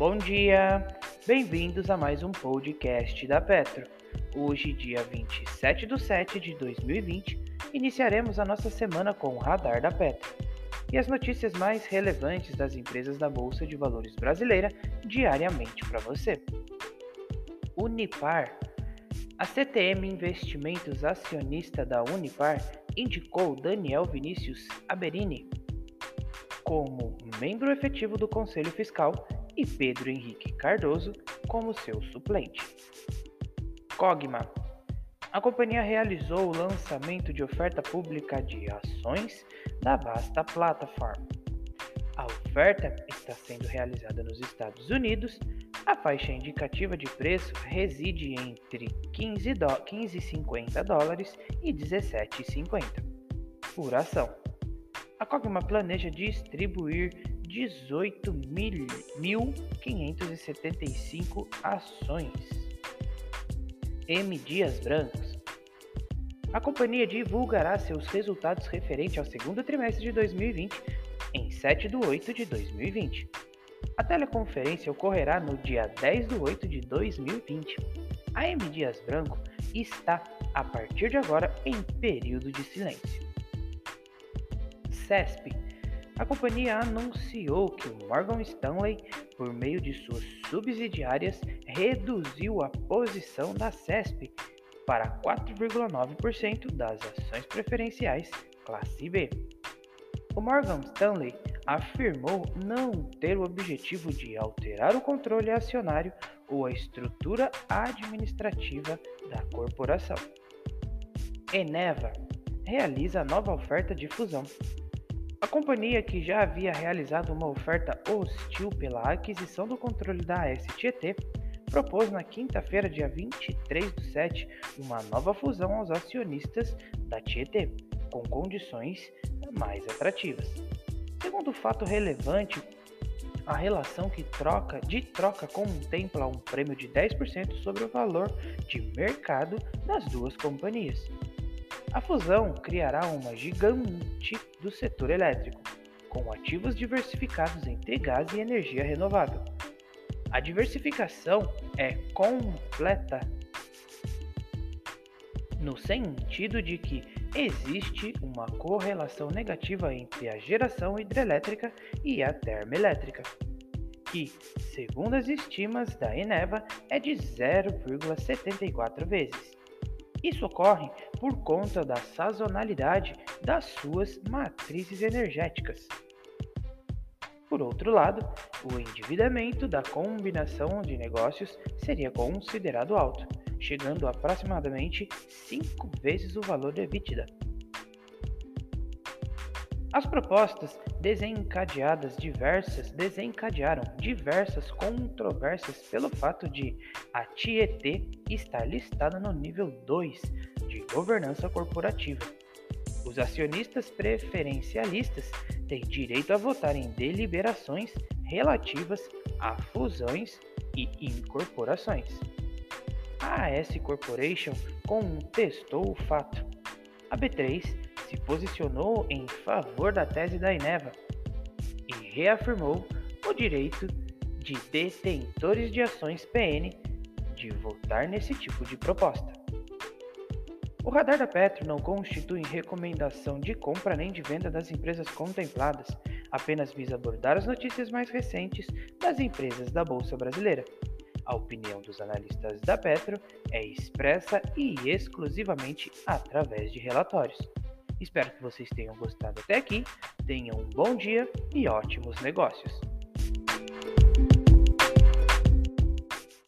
Bom dia! Bem-vindos a mais um podcast da Petro. Hoje, dia 27 de 7 de 2020, iniciaremos a nossa semana com o Radar da Petro e as notícias mais relevantes das empresas da Bolsa de Valores brasileira diariamente para você. Unipar. A CTM Investimentos, acionista da Unipar, indicou Daniel Vinícius Aberini como membro efetivo do Conselho Fiscal e Pedro Henrique Cardoso como seu suplente. Cogma. A companhia realizou o lançamento de oferta pública de ações da vasta plataforma. A oferta está sendo realizada nos Estados Unidos. A faixa indicativa de preço reside entre 15,50 15, dólares e 17,50 por ação. A Cogma planeja distribuir 18.575 ações. M. Dias Brancos. A companhia divulgará seus resultados referentes ao segundo trimestre de 2020 em 7 de 8 de 2020. A teleconferência ocorrerá no dia 10 de 8 de 2020. A M. Dias Branco está, a partir de agora, em período de silêncio. CESP a companhia anunciou que o Morgan Stanley, por meio de suas subsidiárias, reduziu a posição da CESP para 4,9% das ações preferenciais classe B. O Morgan Stanley afirmou não ter o objetivo de alterar o controle acionário ou a estrutura administrativa da corporação. Eneva realiza nova oferta de fusão companhia, que já havia realizado uma oferta hostil pela aquisição do controle da Tietê, propôs na quinta-feira, dia 23 do 7, uma nova fusão aos acionistas da Tietê, com condições mais atrativas. Segundo fato relevante, a relação que troca de troca contempla um prêmio de 10% sobre o valor de mercado das duas companhias. A fusão criará uma gigante do setor elétrico, com ativos diversificados entre gás e energia renovável. A diversificação é completa no sentido de que existe uma correlação negativa entre a geração hidrelétrica e a termoelétrica, que, segundo as estimas da Eneva, é de 0,74 vezes. Isso ocorre por conta da sazonalidade das suas matrizes energéticas. Por outro lado, o endividamento da combinação de negócios seria considerado alto, chegando a aproximadamente 5 vezes o valor da EBITDA. As propostas desencadeadas diversas desencadearam diversas controvérsias pelo fato de a Tietê estar listada no nível 2 de governança corporativa. Os acionistas preferencialistas têm direito a votar em deliberações relativas a fusões e incorporações. A AS Corporation contestou o fato. A B3 se posicionou em favor da tese da Eneva e reafirmou o direito de detentores de ações PN de votar nesse tipo de proposta. O radar da Petro não constitui recomendação de compra nem de venda das empresas contempladas, apenas visa abordar as notícias mais recentes das empresas da Bolsa Brasileira. A opinião dos analistas da Petro é expressa e exclusivamente através de relatórios. Espero que vocês tenham gostado até aqui. Tenham um bom dia e ótimos negócios.